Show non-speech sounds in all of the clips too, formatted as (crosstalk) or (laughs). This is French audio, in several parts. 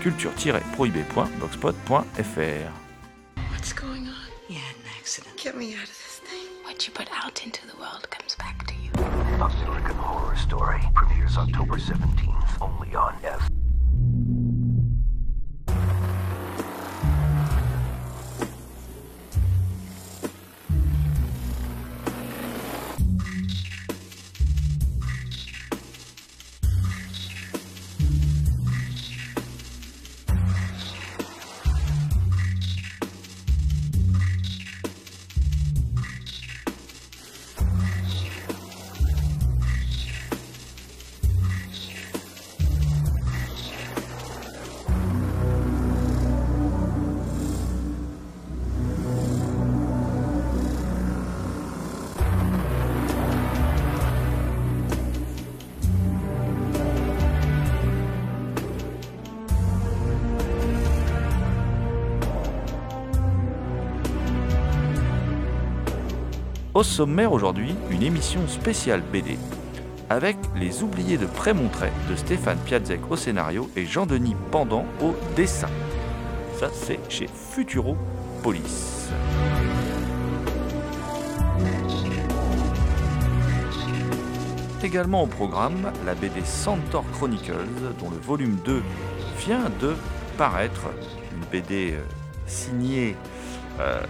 culture-prohibée.blogspot.fr. Au sommaire aujourd'hui, une émission spéciale BD avec Les Oubliés de Prémontré de Stéphane Piazzek au scénario et Jean-Denis Pendant au dessin. Ça, c'est chez Futuro Police. Également au programme, la BD Centaur Chronicles, dont le volume 2 vient de paraître. Une BD euh, signée euh,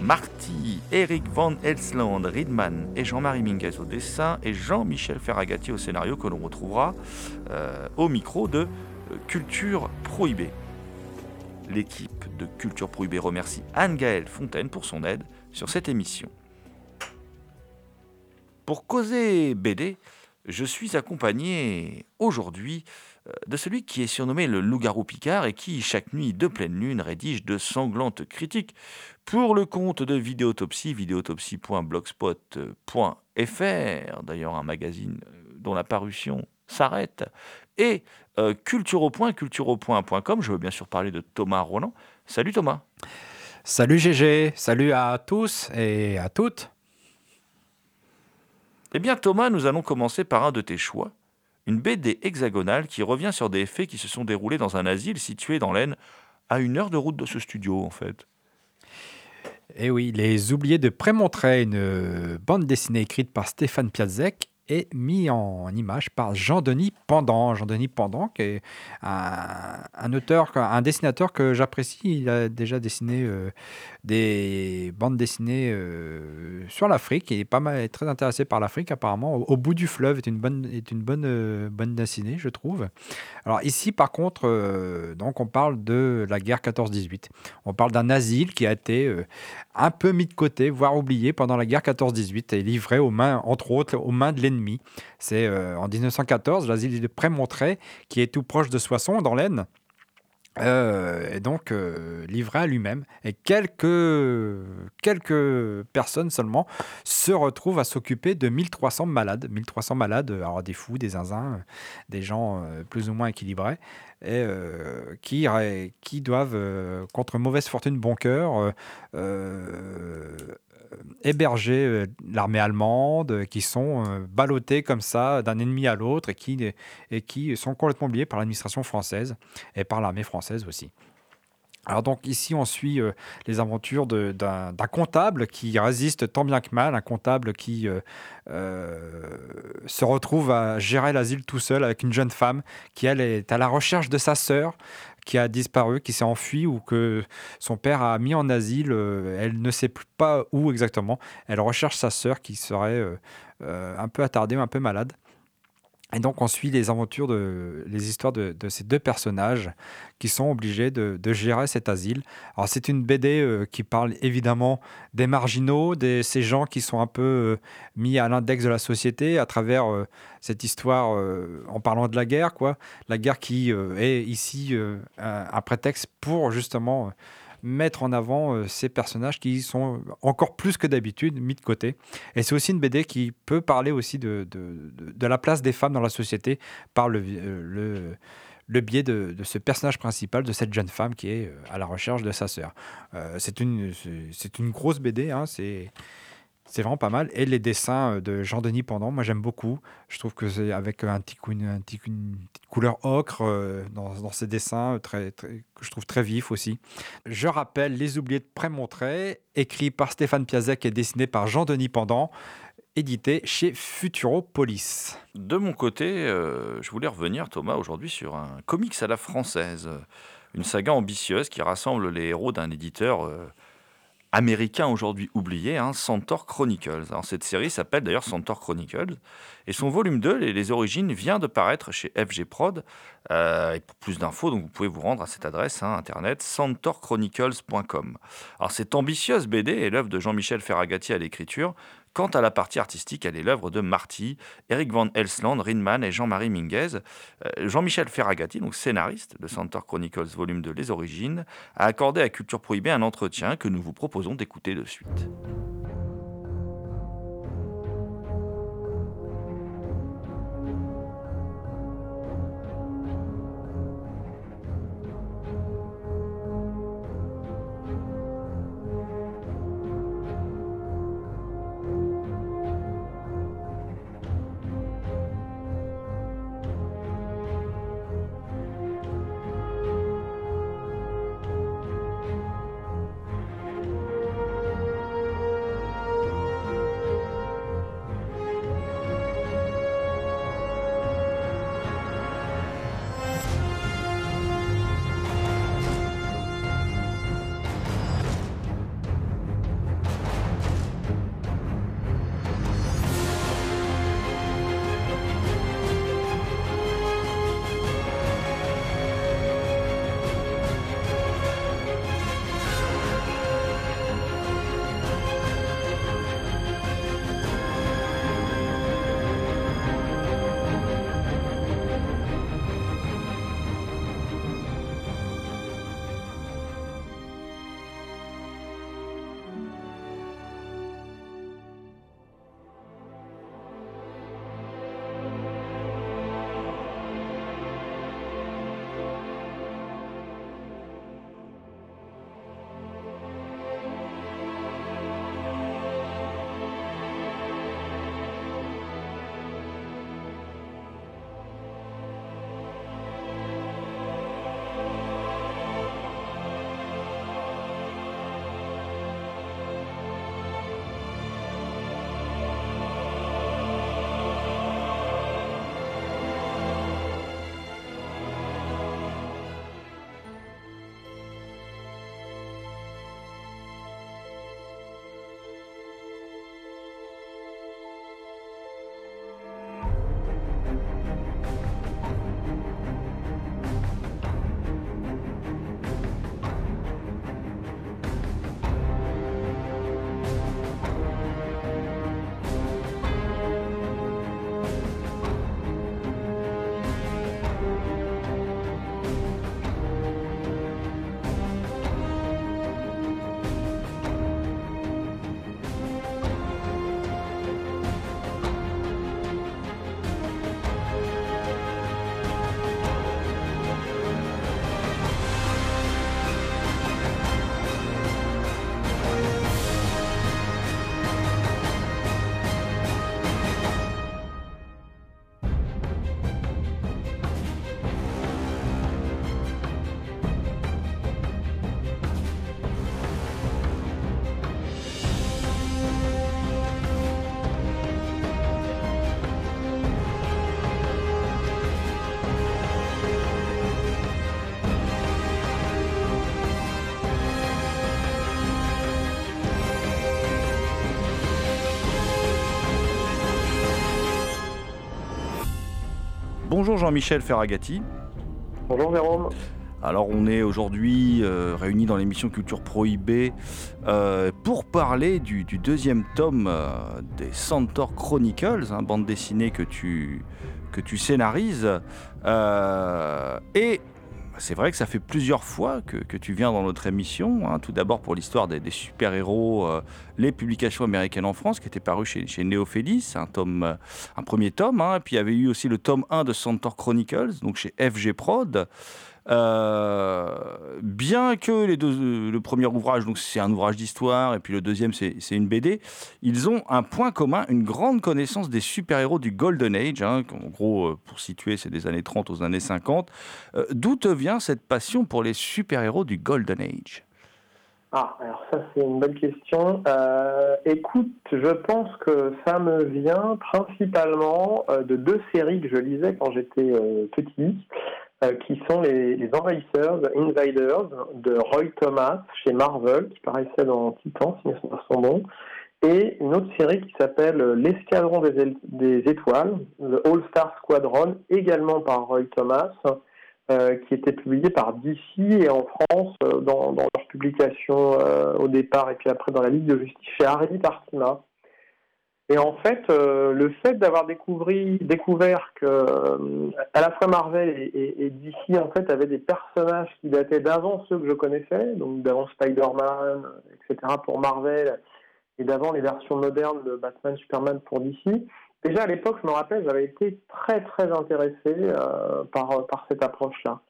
Marty, Eric Van Elsland, Riedman et Jean-Marie Minguez au dessin et Jean-Michel Ferragati au scénario que l'on retrouvera euh, au micro de euh, Culture Prohibée. L'équipe de Culture Prohibée remercie Anne-Gaëlle Fontaine pour son aide sur cette émission. Pour causer BD, je suis accompagné aujourd'hui euh, de celui qui est surnommé le loup-garou Picard et qui, chaque nuit de pleine lune, rédige de sanglantes critiques pour le compte de Vidéotopsie, vidéotopsie.blogspot.fr, d'ailleurs un magazine euh, dont la parution s'arrête, et euh, cultureau.com, cultureau.com, je veux bien sûr parler de Thomas Roland. Salut Thomas. Salut GG, salut à tous et à toutes. Eh bien Thomas, nous allons commencer par un de tes choix, une BD hexagonale qui revient sur des faits qui se sont déroulés dans un asile situé dans l'Aisne, à une heure de route de ce studio en fait. Et oui, Les Oubliés de Prémontré, une euh, bande dessinée écrite par Stéphane Piazzek et mis en image par Jean-Denis Pendant. Jean-Denis Pendant, qui est un, auteur, un dessinateur que j'apprécie. Il a déjà dessiné euh, des bandes dessinées euh, sur l'Afrique. Il est pas mal, très intéressé par l'Afrique apparemment. Au, bout du fleuve est une bonne, est une bonne euh, bande dessinée, je trouve. Alors ici, par contre, donc on parle de la guerre 14-18. On parle d'un asile qui a été un peu mis de côté, voire oublié pendant la guerre 14-18 et livré aux mains, entre autres, aux mains de l'ennemi. C'est euh, en 1914 l'asile de Prémontré, qui est tout proche de Soissons, dans l'Aisne. Euh, et donc euh, livré à lui-même. Et quelques, quelques personnes seulement se retrouvent à s'occuper de 1300 malades. 1300 malades, alors des fous, des zinzins, des gens euh, plus ou moins équilibrés, et euh, qui, qui doivent, euh, contre mauvaise fortune, bon cœur, euh, euh, héberger euh, l'armée allemande, euh, qui sont euh, ballottés comme ça d'un ennemi à l'autre et qui, et qui sont complètement oubliés par l'administration française et par l'armée française aussi. Alors donc ici on suit euh, les aventures d'un comptable qui résiste tant bien que mal, un comptable qui euh, euh, se retrouve à gérer l'asile tout seul avec une jeune femme qui elle est à la recherche de sa sœur qui a disparu, qui s'est enfuie ou que son père a mis en asile. euh, elle ne sait plus pas où exactement. Elle recherche sa sœur qui serait euh, euh, un peu attardée, un peu malade. Et donc on suit les aventures, de, les histoires de, ces deux personnages qui sont obligés de, gérer cet asile. Alors c'est une BD euh, qui parle évidemment des marginaux, de ces gens qui sont un peu euh, mis à l'index de la société à travers euh, cette histoire en parlant de la guerre, quoi. La guerre qui est ici un, prétexte pour justement mettre en avant euh, ces personnages qui sont encore plus que d'habitude mis de côté. Et c'est aussi une BD qui peut parler aussi de, de, de- la place des femmes dans la société par le, euh, le, le biais de, de ce personnage principal, de cette jeune femme qui est euh, à la recherche de sa sœur. C'est une, une grosse BD, hein, c'est... C'est vraiment pas mal. Et les dessins euh, de Jean-Denis Pendant, moi j'aime beaucoup. Je trouve que c'est avec un petit, une, un petit- une petite couleur ocre euh, dans, dans ces dessins, très, très- que je trouve très vifs aussi. Je rappelle Les Oubliés de Prémontré, écrit par Stéphane Piazek et dessiné par Jean-Denis Pendant, édité chez Futuropolis. De mon côté, euh, je voulais revenir, Thomas, aujourd'hui sur un comics à la française. Une saga ambitieuse qui rassemble les héros d'un éditeur américain aujourd'hui oublié, hein, Centaur Chronicles. Alors, cette série s'appelle d'ailleurs Centaur Chronicles. Et son volume 2, Les, Origines, vient de paraître chez FG Prod. Euh, et pour plus d'infos, donc vous pouvez vous rendre à cette adresse hein, internet centaurchronicles.com. Alors cette ambitieuse BD est l'œuvre de Jean-Michel Ferragati à l'écriture. Quant à la partie artistique, elle est l'œuvre de Marty, Eric Van Elsland, Rinman et Jean-Marie Minguez. Euh, Jean-Michel Ferragati, donc scénariste de Centaur Chronicles volume 2 Les Origines, a accordé à Culture Prohibée un entretien que nous vous proposons d'écouter de suite. Bonjour Jean-Michel Ferragati. Bonjour Jérôme. Alors on est aujourd'hui euh, réunis dans l'émission Culture Prohibée euh, pour parler du, du deuxième tome euh, des Centaur Chronicles, hein, bande dessinée que tu, que tu scénarises. Et c'est vrai que ça fait plusieurs fois que, tu viens dans notre émission. hein. tout d'abord pour l'histoire des, super-héros, euh, les publications américaines en France, qui étaient parues chez, chez un, euh, un premier tome. hein. Et puis il y avait eu aussi le tome 1 de Centaur Chronicles, donc chez FG Prod. Euh, bien que les deux, euh, le premier ouvrage, donc c'est un ouvrage d'histoire, et puis le deuxième c'est une BD, ils ont un point commun, une grande connaissance des super-héros du Golden Age. hein, en gros, euh, pour situer, c'est des années 30 aux années 50. Euh, D'où te vient cette passion pour les super-héros du Golden Age? Ah, alors ça c'est une bonne question. Écoute, je pense que ça me vient principalement de deux séries que je lisais quand j'étais petit, qui sont les, les Envahisseurs, Invaders, de Roy Thomas chez Marvel, qui paraissait dans Titan, si mes sont bons, et une autre série qui s'appelle euh, L'Escadron des, Étoiles, The All-Star Squadron, également par Roy Thomas, euh, qui était publié par DC et en France euh, dans, leur publication euh, au départ et puis après dans la Ligue de Justice chez Harry Tartima. Et en fait, euh, le fait d'avoir découvert, que euh, à la fois Marvel et, DC en fait avaient des personnages qui dataient d'avant ceux que je connaissais, donc d'avant Spider-Man, etc. pour Marvel et d'avant les versions modernes de Batman, Superman pour DC. Déjà à l'époque, je me rappelle, j'avais été très très intéressé euh, par cette approche-là.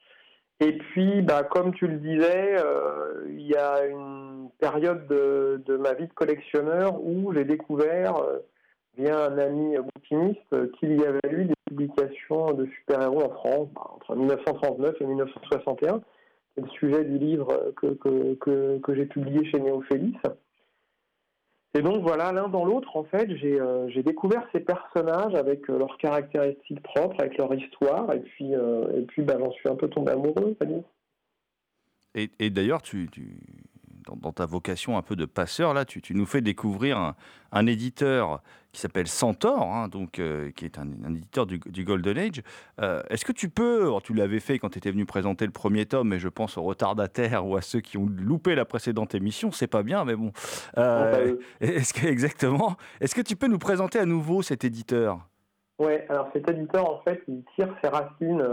Et puis, bah, comme tu le disais, euh, il y a une période de, de ma vie de collectionneur où j'ai découvert, euh, via un ami bouquiniste, euh, qu'il y avait eu des publications de super-héros en France bah, entre 1939 et 1961. C'est le sujet du livre que, que, que, que j'ai publié chez Néophélis. Et donc voilà, l'un dans l'autre, en fait, j'ai euh, découvert ces personnages avec euh, leurs caractéristiques propres, avec leur histoire, et puis, euh, puis bah, j'en suis un peu tombé amoureux, va dire. Et, et d'ailleurs, tu- dans, dans ta vocation un peu de passeur, là, tu, tu nous fais découvrir un, un éditeur qui s'appelle Centaur, hein, donc, euh, qui est un, un éditeur du, du Golden Age. Euh, Est-ce que tu peux, alors, tu l'avais fait quand tu étais venu présenter le premier tome, mais je pense aux retardataires ou à ceux qui ont loupé la précédente émission, c'est pas bien, mais bon. Euh, bah, est-ce que, exactement. Est-ce que tu peux nous présenter à nouveau cet éditeur? Ouais, alors cet éditeur, en fait, il tire ses racines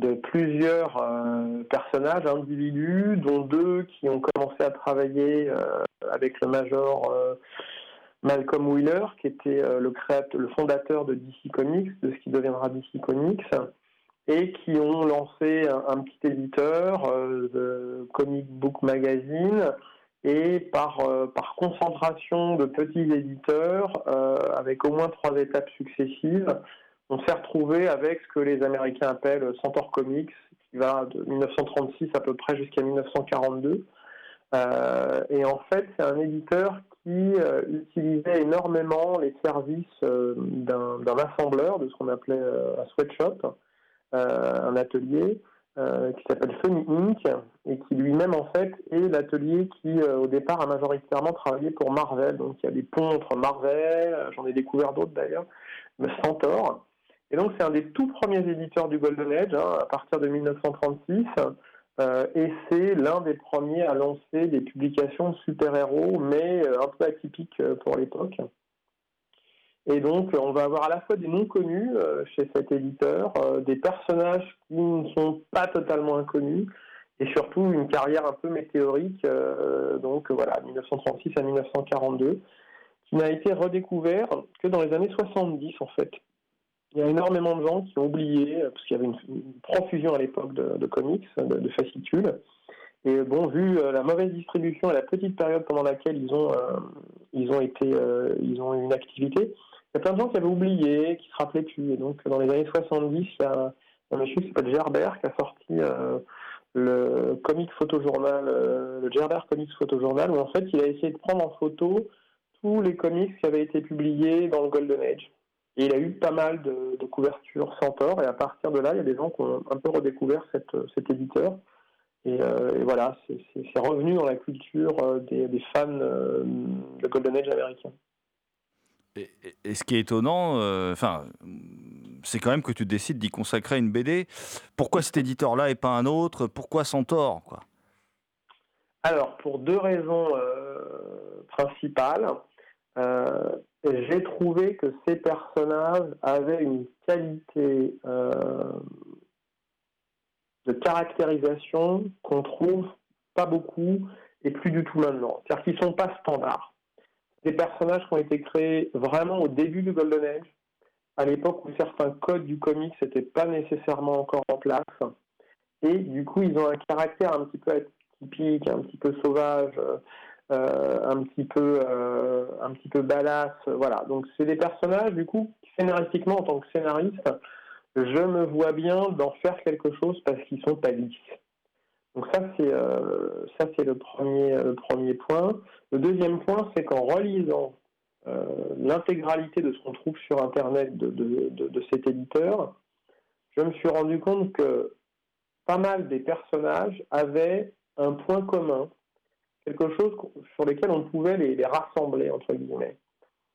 de plusieurs euh, personnages, individus, dont deux qui ont commencé à travailler euh, avec le major euh, Malcolm Wheeler, qui était le, créateur, le fondateur de DC Comics, de ce qui deviendra DC Comics, et qui ont lancé un, petit éditeur Comic Book Magazine, et par, concentration de petits éditeurs, avec au moins trois étapes successives, on s'est retrouvé avec ce que les Américains appellent Centaur Comics, qui va de 1936 à peu près jusqu'à 1942. Euh, et en fait, c'est un éditeur qui euh, utilisait énormément les services euh, d'un assembleur, de ce qu'on appelait un sweatshop, un atelier, qui s'appelle Sony Inc. et qui lui-même en fait est l'atelier qui au départ a majoritairement travaillé pour Marvel. Donc il y a des ponts entre Marvel, j'en ai découvert d'autres d'ailleurs, Centaur. Et donc c'est un des tout premiers éditeurs du Golden Age hein, à partir de 1936. euh, et c'est l'un des premiers à lancer des publications super-héros, mais euh, un peu atypiques euh, pour l'époque. Et donc, on va avoir à la fois des noms connus chez cet éditeur, des personnages qui ne sont pas totalement inconnus, et surtout une carrière un peu météorique, donc voilà, 1936 à 1942, qui n'a été redécouvert que dans les années 70 en fait. Il y a énormément de gens qui ont oublié, euh, parce qu'il y avait une, profusion à l'époque de, comics, de, de fascicules, et bon, vu euh, la mauvaise distribution et la petite période pendant laquelle ils ont, euh, ils ont été, ils ont eu une activité, il y a plein de gens qui avaient oublié, qui se rappelaient plus. Et donc, dans les années 70, il y a un monsieur qui s'appelle Gerbert qui a sorti le comic photojournal, le Gerbert Comics Photojournal, où en fait, il a essayé de prendre en photo tous les comics qui avaient été publiés dans le Golden Age. Et il a eu pas mal de, de couvertures Centaur, et à partir de là, il y a des gens qui ont un peu redécouvert cette, cet éditeur. Et, euh, et voilà, c'est revenu dans la culture euh, des, des fans euh, de Golden Age américain. Et, ce qui est étonnant, euh, c'est quand même que tu décides d'y consacrer une BD. Pourquoi cet éditeur-là et pas un autre? Pourquoi Centaure quoi? Alors, pour deux raisons principales. J'ai trouvé que ces personnages avaient une qualité de caractérisation qu'on trouve pas beaucoup et plus du tout maintenant. C'est-à-dire qu'ils ne sont pas standards. Des personnages qui ont été créés vraiment au début du Golden Age, à l'époque où certains codes du comics n'étaient pas nécessairement encore en place. Et du coup, ils ont un caractère un petit peu atypique, un petit peu sauvage, euh, un petit peu, euh, un petit peu badass. Voilà. Donc, c'est des personnages, du coup, scénaristiquement, en tant que scénariste, je me vois bien d'en faire quelque chose parce qu'ils sont pas lisses. Donc ça c'est euh, ça c'est le premier le premier point. Le deuxième point c'est qu'en relisant euh, l'intégralité de ce qu'on trouve sur internet de, de, cet éditeur, je me suis rendu compte que pas mal des personnages avaient un point commun, quelque chose sur lequel on pouvait les, les rassembler entre guillemets.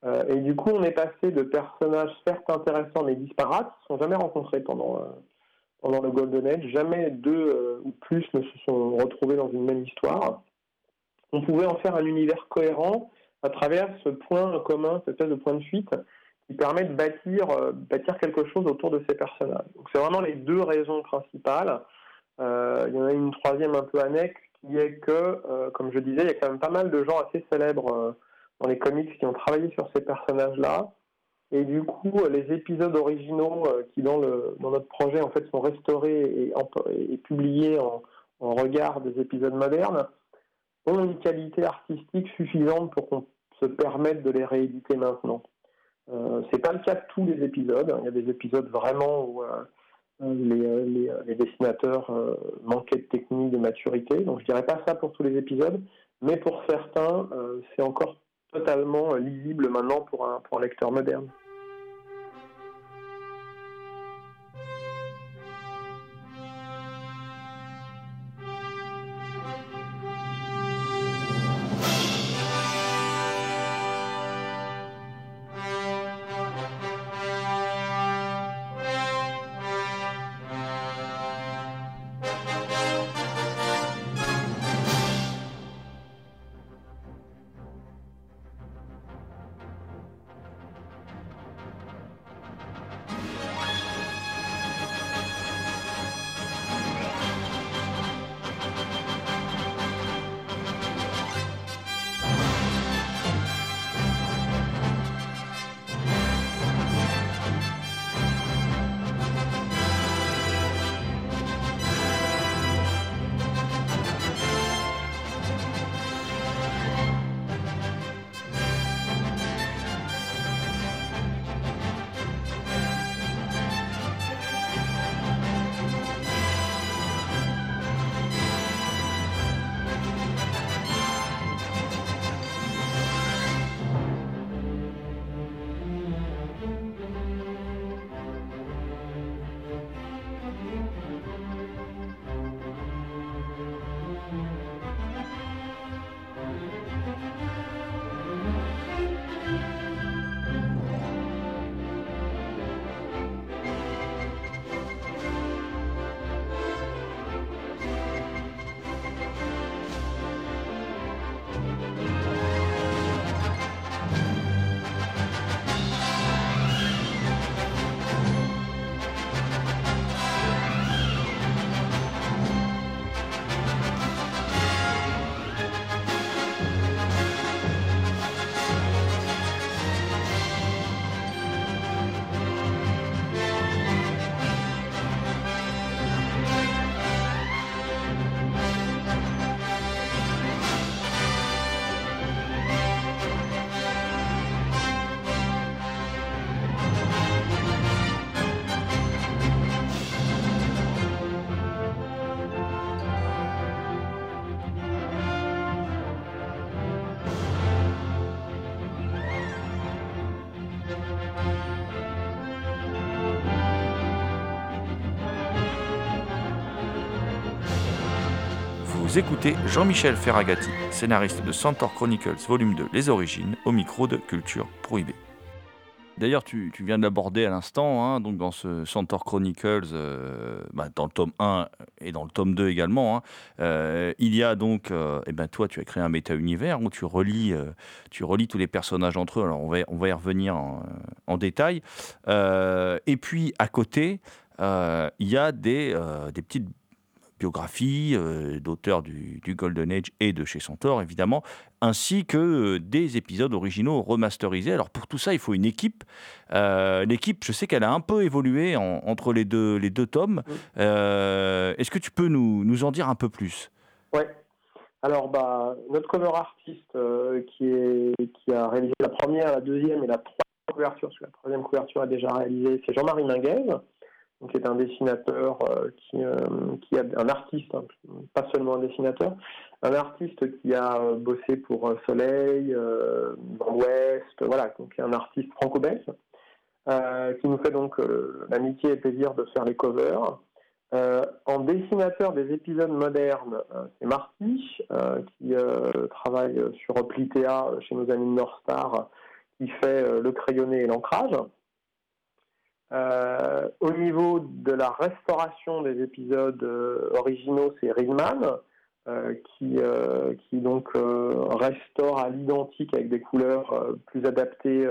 Euh, et du coup, on est passé de personnages certes intéressants mais disparates, qui ne sont jamais rencontrés pendant, euh, pendant le Golden Age, jamais deux euh, ou plus ne se sont retrouvés dans une même histoire. On pouvait en faire un univers cohérent à travers ce point commun, cette espèce de point de fuite qui permet de bâtir, bâtir quelque chose autour de ces personnages. Donc c'est vraiment les deux raisons principales. il y en a une troisième un peu annexe qui est que, comme je disais, il y a quand même pas mal de gens assez célèbres dans les comics qui ont travaillé sur ces personnages-là. Et du coup, les épisodes originaux euh, qui, dans, le, dans notre projet, en fait, sont restaurés et, publiés en, regard des épisodes modernes, ont une qualité artistique suffisante pour qu'on se permette de les rééditer maintenant. Euh, c'est pas le cas de tous les épisodes. Il y a des épisodes vraiment où euh, les, euh, les, dessinateurs manquaient de technique, de maturité. Donc je dirais pas ça pour tous les épisodes, mais pour certains, c'est encore totalement lisible maintenant pour un lecteur moderne. Écoutez Jean-Michel Ferragati, scénariste de Centaur Chronicles Volume 2 Les Origines, au micro de Culture Prohibée. D'ailleurs, tu, viens de l'aborder à l'instant, hein, donc dans ce Centaur Chronicles, euh, bah, dans le tome 1 et dans le tome 2 également, hein, euh, il y a donc, euh, eh ben toi, tu as créé un méta-univers où tu relis, euh, tu relis tous les personnages entre eux. Alors, on va, y revenir en, détail. Et puis, à côté, il y a des petites biographies euh, d'auteurs du, du Golden Age et de chez Centaur, évidemment, ainsi que euh, des épisodes originaux remasterisés. Alors pour tout ça, il faut une équipe. Euh, L'équipe, je sais qu'elle a un peu évolué en- entre les deux, les deux tomes. Est-ce que tu peux nous, nous en dire un peu plus? Ouais. Alors, bah, notre cover artiste euh, qui, est, qui a réalisé la première, la deuxième et la troisième couverture, parce que la troisième couverture a déjà réalisé, c'est Jean-Marie Minguez, donc est un dessinateur, euh, qui, euh, qui a un artiste, hein, pas seulement un dessinateur, un artiste qui a euh, bossé pour Soleil, dans l'Ouest, voilà, donc un artiste franco-belge, qui nous fait donc l'amitié et le plaisir de faire les covers. En dessinateur des épisodes modernes, c'est Marty, qui travaille sur Plitea chez nos amis North Star, qui fait le crayonné et l'ancrage. Euh, au niveau de la restauration des épisodes euh, originaux, c'est Ringman, euh, qui, donc restaure à l'identique avec des couleurs plus adaptées,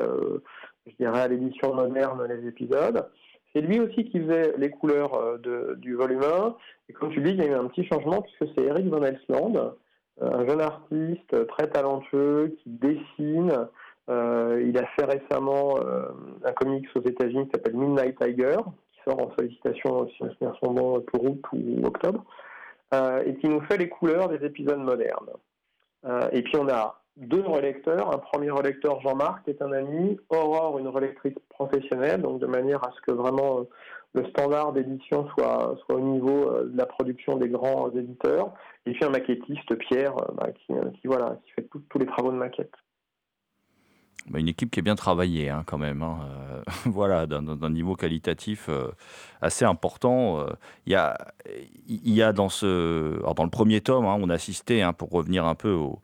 je dirais, à l'édition moderne les épisodes. C'est lui aussi qui faisait les couleurs du volume 1. Et comme tu dis, il y a eu un petit changement puisque c'est Eric Van Elsland, un jeune artiste très talentueux qui dessine. Euh, il a fait récemment euh, un comics aux États-Unis qui s'appelle Midnight Tiger, qui sort en sollicitation, si je me souviens son nom, pour août ou octobre, euh, et qui nous fait les couleurs des épisodes modernes. Et puis on a deux relecteurs. Un premier relecteur, Jean-Marc, qui est un ami, Aurore, une relectrice professionnelle, donc de manière à ce que vraiment le standard d'édition soit, au niveau de la production des grands éditeurs. Et puis un maquettiste, Pierre, bah, qui, fait tous les travaux de maquette. Bah, Une équipe qui est bien travaillée hein, quand même. hein, euh, (laughs) voilà, d'un- d'un d'un niveau qualitatif euh, assez important. euh. Il y, a, il y a dans ce, alors dans le premier tome, hein, on a assisté, hein, pour revenir un peu au-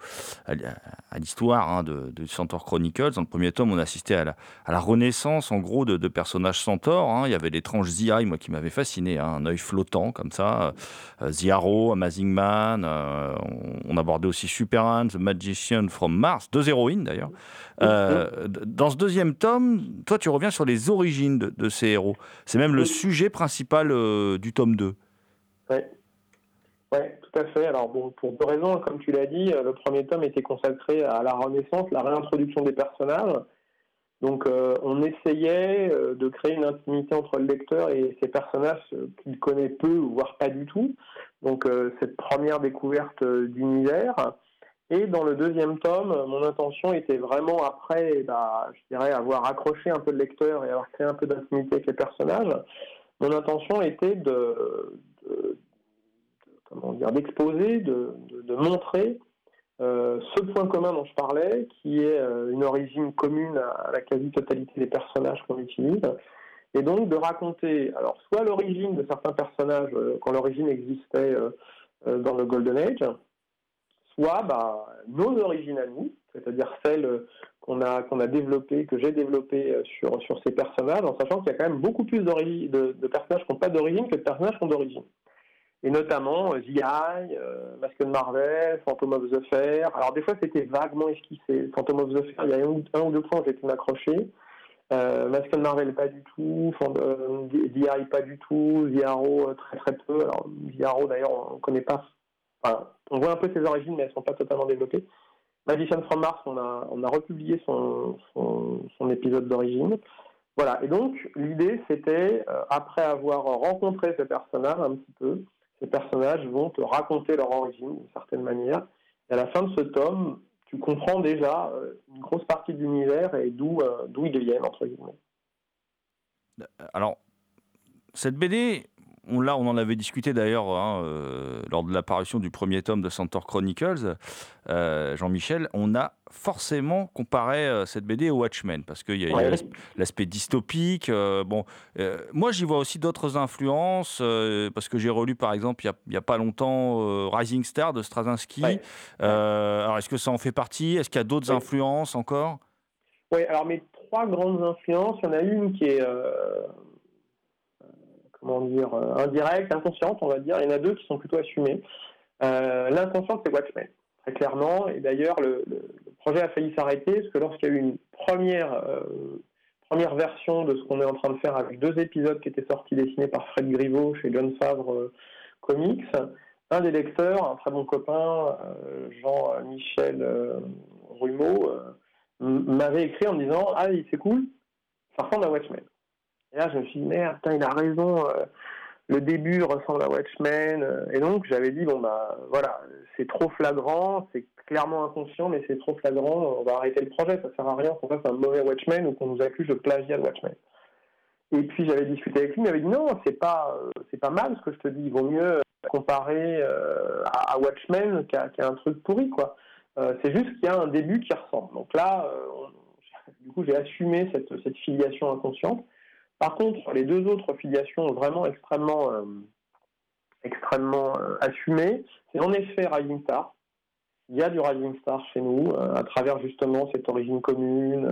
à, l- à l'histoire hein, de, de Centaur Chronicles, dans le premier tome, on a assisté à la, à la renaissance, en gros, de, de personnages centaures. hein. Il y avait l'étrange Zia, moi, qui m'avait fasciné, hein, un œil flottant comme ça. Euh, Ziaro, Amazing Man. euh, on, on abordait aussi Superman, The Magician from Mars, deux héroïnes d'ailleurs. Euh, d- dans ce deuxième tome, toi, tu reviens sur les origines de, de ces héros. C'est même le Oui. sujet principal euh, du tome 2. Oui, ouais, tout à fait. Alors bon, pour deux raisons, comme tu l'as dit, euh, le premier tome était consacré à la renaissance, la réintroduction des personnages. Donc euh, on essayait euh, de créer une intimité entre le lecteur et ces personnages euh, qu'il connaît peu, voire pas du tout. Donc euh, cette première découverte euh, d'univers. Et dans le deuxième tome, mon intention était vraiment après, bah, je dirais, avoir accroché un peu le lecteur et avoir créé un peu d'intimité avec les personnages. Mon intention était de, comment dire, d'exposer, de, montrer euh, ce point commun dont je parlais, qui est euh, une origine commune à, la quasi-totalité des personnages qu'on utilise, et donc de raconter, alors soit l'origine de certains personnages euh, quand l'origine existait dans le Golden Age, soit bah, nos origines à nous, c'est-à-dire celles euh, qu'on a, qu'on a développées, que j'ai développées euh, sur, sur ces personnages, en sachant qu'il y a quand même beaucoup plus de, personnages qui n'ont pas d'origine que de personnages qui ont d'origine et notamment euh, The Eye, euh, Masque de Marvel, Phantom of the Fair. Alors des fois c'était vaguement esquissé. Phantom of the Fair, il y a un, un ou deux points où pu m'accrocher. Euh, Masque de Marvel pas du tout, Eye pas du tout, The Arrow très très peu. Alors The Arrow d'ailleurs on ne connaît pas, on voit un peu ses origines mais elles sont pas totalement développées. Magician from Mars, on a, republié son, épisode d'origine. Voilà, et donc l'idée c'était, euh, après avoir rencontré ces personnages un petit peu, ces personnages vont te raconter leur origine d'une certaine manière. Et à la fin de ce tome, tu comprends déjà euh, une grosse partie de l'univers et d'où euh, ils viennent, entre guillemets. Alors, cette BD, on, là, on en avait discuté d'ailleurs hein, euh, lors de l'apparition du premier tome de Centaur Chronicles. Euh, Jean-Michel, on a forcément comparé euh, cette BD au Watchmen parce qu'il y a, l'aspect dystopique. bon, moi, j'y vois aussi d'autres influences parce que j'ai relu, par exemple, il y a- il n'y a, pas longtemps, Rising Star de Straczynski. Ouais. Alors, est-ce que ça en fait partie? Est-ce qu'il y a d'autres influences encore? Oui, alors mes trois grandes influences, il y en a une qui est, comment dire, euh, indirecte, inconsciente, on va dire. Il y en a deux qui sont plutôt assumées. Euh, L'inconsciente, c'est Watchmen, très clairement. Et d'ailleurs, le, projet a failli s'arrêter parce que lorsqu'il y a eu une première, euh, première version de ce qu'on est en train de faire avec deux épisodes qui étaient sortis dessinés par Fred Griveaux chez John Favre Comics, un des lecteurs, un très bon copain, Jean-Michel Rumeau, m'avait écrit en disant Ah, c'est cool, ça ressemble à Watchmen. Et là, je me suis dit Merde, putain, il a raison, euh, le début ressemble à Watchmen. euh, Et donc, j'avais dit Bon, bah voilà, c'est trop flagrant, c'est clairement inconscient, mais c'est trop flagrant, on va arrêter le projet, ça sert à rien qu'on fasse un mauvais Watchmen ou qu'on nous accuse de plagiat de Watchmen. Et puis j'avais discuté avec lui, il m'avait dit non, c'est pas, euh, c'est pas mal ce que je te dis, il vaut mieux comparer à, Watchmen qu'à qu'à un truc pourri, quoi. C'est juste qu'il y a un début qui ressemble. Donc là, du coup, j'ai assumé cette, cette filiation inconsciente. Par contre, les deux autres filiations vraiment extrêmement, euh, euh, assumées, c'est en effet Rising Star. Il y a du Rising Star chez nous, euh, à travers justement cette origine commune,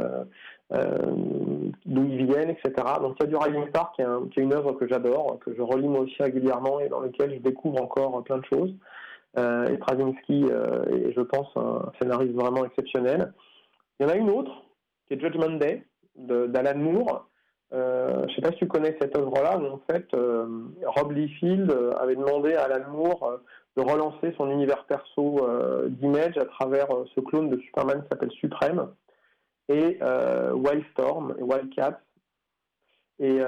d'où ils viennent, etc. Donc il y a du Rising Star qui est, une œuvre que j'adore, que je relis moi aussi régulièrement et dans lequel je découvre encore plein de choses. Et Straczynski euh, est, je pense, un scénariste vraiment exceptionnel. Il y en a une autre, qui est Judgment Day, d'Alan Moore. Euh, je ne sais pas si tu connais cette œuvre-là, mais en fait, euh, Rob Liefeld euh, avait demandé à Alan Moore de relancer son univers perso euh, d'Image à travers ce clone de Superman qui s'appelle Supreme et Wildstorm et Wildcat. Et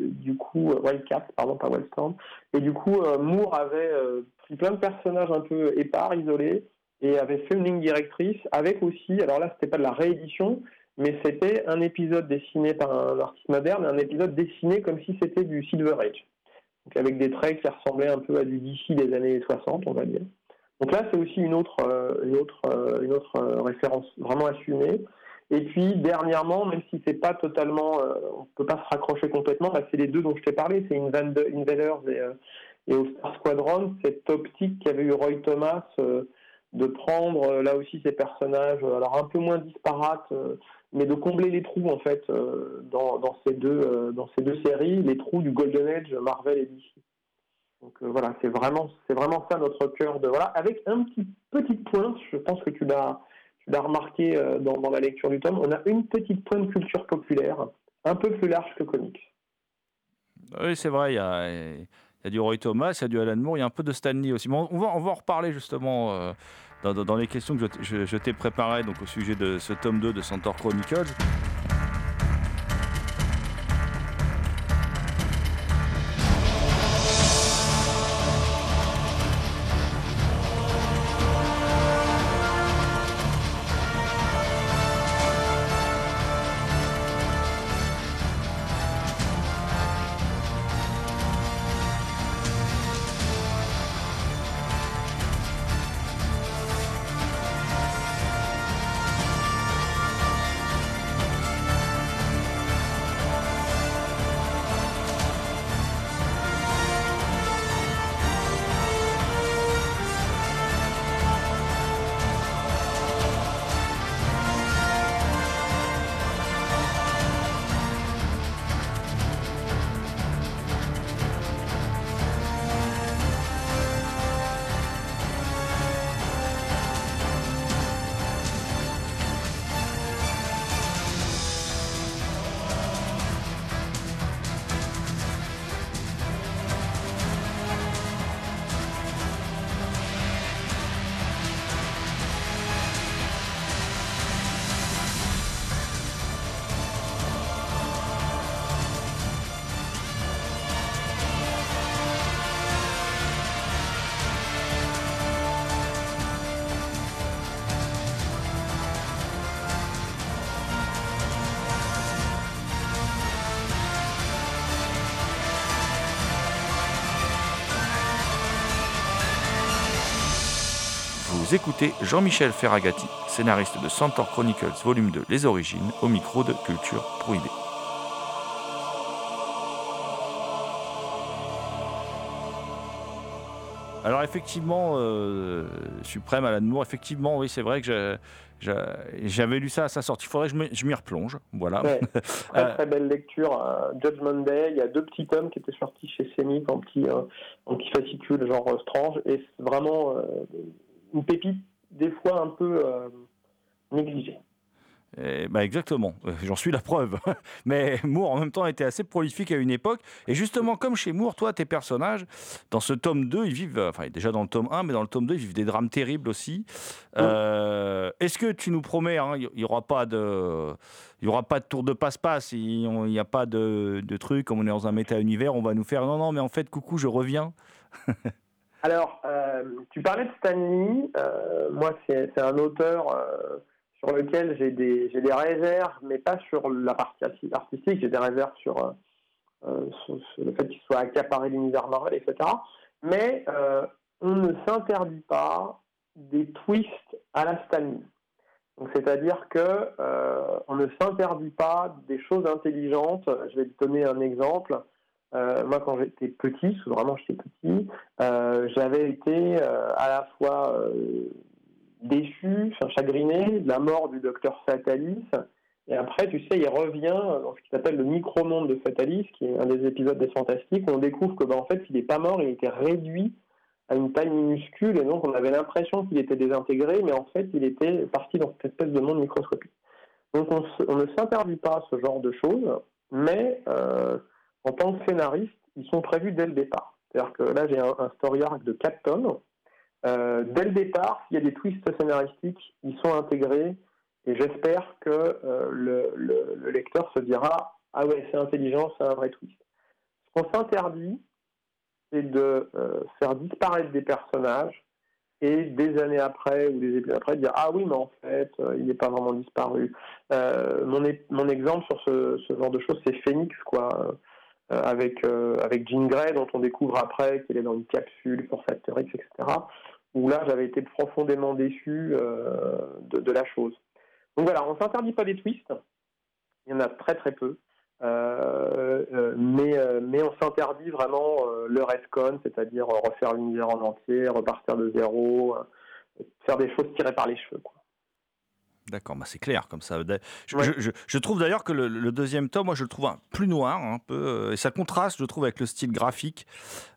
du coup, Wildcat, pardon, pas Wildstorm. Et du coup, Moore avait pris plein de personnages un peu épars, isolés, et avait fait une ligne directrice avec aussi, alors là, c'était pas de la réédition, mais c'était un épisode dessiné par un artiste moderne un épisode dessiné comme si c'était du Silver Age. Donc avec des traits qui ressemblaient un peu à du DC des années 60, on va dire. Donc là, c'est aussi une autre, euh, une autre, euh, une autre euh, référence vraiment assumée. Et puis dernièrement, même si c'est pas totalement, euh, on peut pas se raccrocher complètement, bah, c'est les deux dont je t'ai parlé, c'est Invaders et, euh, et All Star Squadron, cette optique qu'avait eu Roy Thomas de prendre là aussi ces personnages, alors un peu moins disparates, mais de combler les trous en fait euh, dans, ces deux euh, dans ces deux séries, les trous du Golden Age Marvel et DC. Donc euh, voilà, c'est vraiment c'est vraiment ça notre cœur de voilà, avec un petit petite pointe, je pense que tu l'as tu l'as remarqué dans, dans la lecture du tome, on a une petite pointe culture populaire, un peu plus large que comics. Oui, c'est vrai, il y a, du Roy Thomas, il y a du Alan Moore, il y a un peu de Stanley aussi. Mais on, va, on va en reparler justement dans, les questions que je t'ai préparées donc, au sujet de ce tome 2 de Centaur Chronicles. Vous écoutez Jean-Michel Ferragati, scénariste de Centaur Chronicles Volume 2 Les Origines, au micro de Culture Prohibée. Alors effectivement, euh, Suprême Alan Moore, effectivement, oui, c'est vrai que j'avais lu ça à sa sortie. Il faudrait que je m'y replonge. Voilà. Ouais. (laughs) Très très belle lecture. euh, Judgment Day, il y a deux petits tomes qui étaient sortis chez Semic en petit, euh, en petit fascicule genre euh, Strange, et vraiment euh, une pépite des fois un peu euh, négligée. Eh ben exactement, Euh, j'en suis la preuve. (laughs) Mais Moore, en même temps, était assez prolifique à une époque. Et justement, comme chez Moore, toi, tes personnages, dans ce tome 2, ils vivent, enfin, déjà dans le tome 1, mais dans le tome 2, ils vivent des drames terribles aussi. Euh, Est-ce que tu nous promets, hein, il n'y aura pas de. Il y aura pas de tour de passe-passe, il n'y a pas de, de truc, comme on est dans un méta-univers, on va nous faire non, non, mais en fait, coucou, je reviens. (laughs) Alors, euh, tu parlais de Stanley. Euh, moi, c'est un auteur euh, sur lequel j'ai des, réserves, mais pas sur la partie arti- artistique. J'ai des réserves sur, le fait qu'il soit accaparé l'univers Marvel, etc. Mais on ne s'interdit pas des twists à la Stanley. C'est-à-dire que on ne s'interdit pas des choses intelligentes. Je vais te donner un exemple. Euh, moi, quand j'étais petit, vraiment j'étais petit, euh, j'avais été euh, à la fois déçu, enfin, chagriné de la mort du docteur Fatalis. Et après, tu sais, il revient dans ce qui s'appelle le micro-monde de Fatalis, qui est un des épisodes des Fantastiques, où on découvre que, bah, en fait, il n'est pas mort, il était réduit à une taille minuscule, et donc on avait l'impression qu'il était désintégré, mais en fait, il était parti dans cette espèce de monde microscopique. Donc on, on ne s'interdit pas ce genre de choses, mais en tant que scénariste, ils sont prévus dès le départ. C'est-à-dire que là, j'ai un, story arc de 4 tomes. Euh, dès le départ, s'il y a des twists scénaristiques, ils sont intégrés et j'espère que euh, le, le- le lecteur se dira Ah ouais, c'est intelligent, c'est un vrai twist. Ce qu'on s'interdit, c'est de euh, faire disparaître des personnages et des années après ou des épisodes après dire Ah oui, mais en fait, euh, il n'est pas vraiment disparu. Mon exemple sur ce, ce genre de choses, c'est Phoenix, quoi. Euh, avec, euh, avec Jean Grey, dont on découvre après qu'il est dans une capsule, Force Asterix, etc. Où là, j'avais été profondément déçu euh, de, de la chose. Donc voilà, on s'interdit pas des twists. Il y en a très très peu. Mais, mais on s'interdit vraiment le retcon, c'est-à-dire refaire l'univers en entier, repartir de zéro, faire des choses tirées par les cheveux. Quoi. D'accord, bah c'est clair comme ça. Je, Ouais. je- je- je trouve d'ailleurs que le, le deuxième tome, moi je le trouve un, plus noir, un peu, euh, et ça contraste, je trouve, avec le style graphique.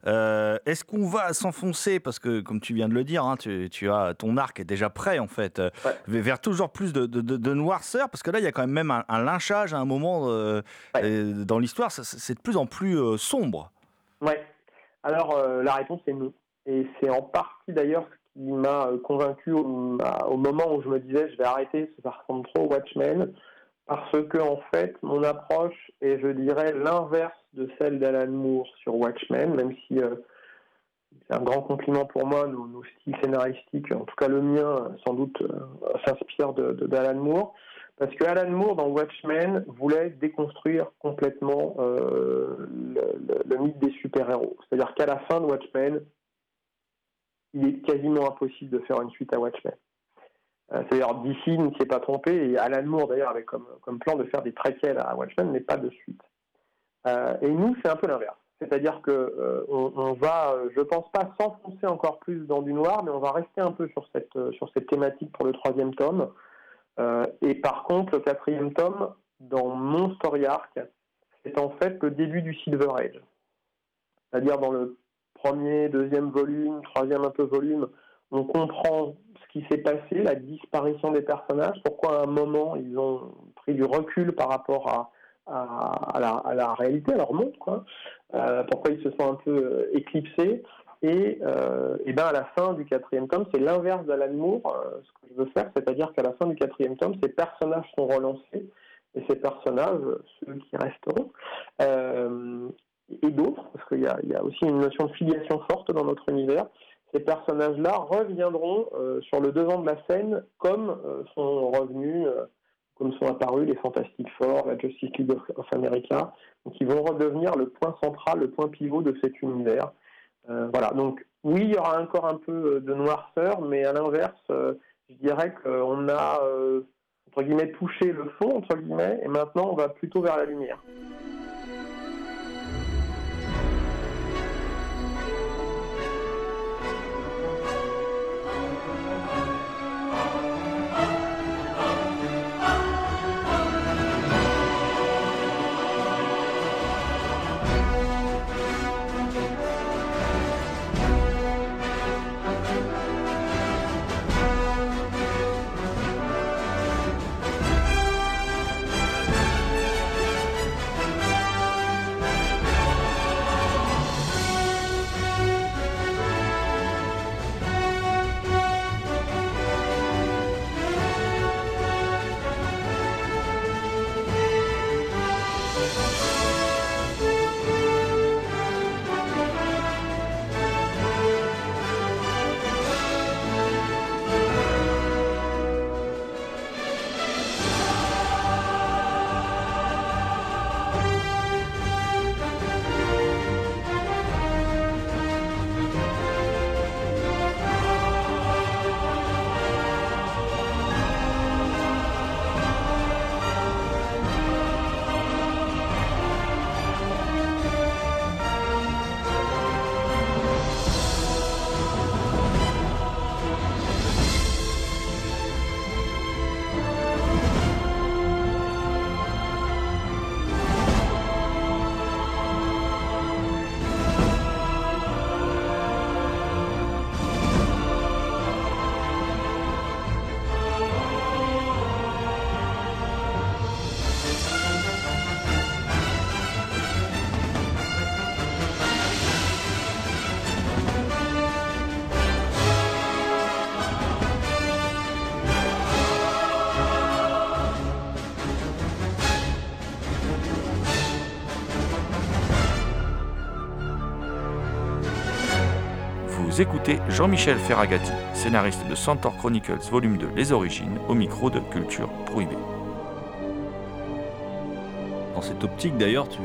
Euh, Est-ce qu'on va s'enfoncer parce que, comme tu viens de le dire, hein, tu, tu as ton arc est déjà prêt en fait, euh, Ouais. vers toujours plus de, de, de- de noirceur, parce que là il y a quand même même un, un lynchage à un moment euh, Ouais. dans l'histoire, c'est de plus en plus euh, sombre. Ouais. Alors la réponse est non. Et c'est en partie d'ailleurs ce qui m'a euh, convaincu au, moment où je me disais je vais arrêter, ça ressemble trop Watchmen, parce que en fait mon approche est, je dirais, l'inverse de celle d'Alan Moore sur Watchmen, même si euh, c'est un grand compliment pour moi, nos, styles scénaristiques, en tout cas le mien, sans doute euh, s'inspire de, d'Alan Moore. Parce que Alan Moore, dans Watchmen, voulait déconstruire complètement euh, le- le mythe des super-héros. C'est-à-dire qu'à la fin de Watchmen, il est quasiment impossible de faire une suite à Watchmen. Euh, C'est-à-dire DC ne s'est pas trompé, et Alan Moore d'ailleurs avait comme, plan de faire des préquels à Watchmen, mais pas de suite. Euh, et nous, c'est un peu l'inverse. C'est-à-dire que euh, on, va, euh, je pense pas s'enfoncer encore plus dans du noir, mais on va rester un peu sur cette, sur cette thématique pour le troisième tome. Et par contre, le quatrième tome, dans mon story arc, c'est en fait le début du Silver Age. C'est-à-dire dans le premier, deuxième volume, troisième un peu volume, on comprend ce qui s'est passé, la disparition des personnages, pourquoi à un moment ils ont pris du recul par rapport à, à, la réalité, à leur monde, quoi. Euh, pourquoi ils se sont un peu euh, éclipsés. Et, euh, et ben à la fin du quatrième tome, c'est l'inverse d'Alan Moore, euh, ce que je veux faire, c'est-à-dire qu'à la fin du quatrième tome, ces personnages sont relancés, et ces personnages, ceux qui resteront, euh, et d'autres, parce qu'il y a, aussi une notion de filiation forte dans notre univers, ces personnages-là reviendront euh, sur le devant de la scène comme euh, sont revenus, euh, comme sont apparus les Fantastic Four, la Justice League of, America, donc ils vont redevenir le point central, le point pivot de cet univers. Voilà, donc oui, il y aura encore un peu de noirceur, mais à l'inverse, je dirais qu'on a, entre guillemets, touché le fond, entre guillemets, et maintenant on va plutôt vers la lumière. Écoutez Jean-Michel Ferragati, scénariste de Centaur Chronicles Volume 2 Les Origines, au micro de Culture Prohibée. Dans cette optique d'ailleurs, tu,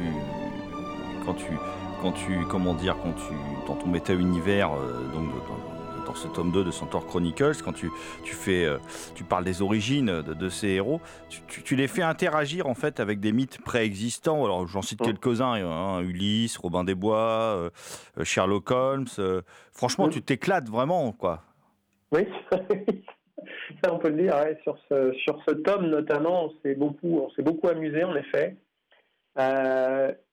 quand tu, quand tu, comment dire, quand tu, dans ton méta-univers, euh, donc dans, ce tome 2 de Centaur Chronicles, quand tu, tu fais, euh, tu parles des origines de, de ces héros, tu, tu- tu les fais interagir en fait avec des mythes préexistants. Alors j'en cite quelques-uns, hein, Ulysse, Robin des Bois, euh, euh, Sherlock Holmes. euh, franchement, tu t'éclates vraiment, quoi. Oui, (laughs) ça on peut le dire. ouais. Sur, ce, sur ce tome notamment, on s'est beaucoup, on s'est beaucoup amusé en effet.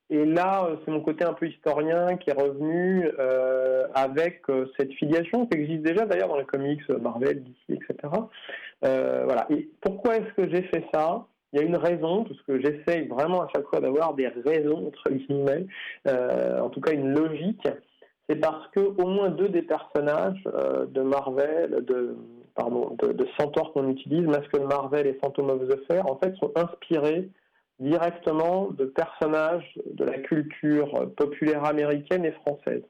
Et là, euh, c'est mon côté un peu historien qui est revenu euh, avec euh, cette filiation qui existe déjà d'ailleurs dans les comics Marvel, DC, etc. Voilà. Et pourquoi est-ce que j'ai fait ça? Il y a une raison, parce que j'essaye vraiment à chaque fois d'avoir des raisons entre guillemets, euh, en tout cas une logique. C'est parce que au moins deux des personnages de Marvel, de pardon, de, de Centaur qu'on utilise, Masque de Marvel et Phantom of the Fair, en fait, sont inspirés directement de personnages de la culture populaire américaine et française.